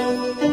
Música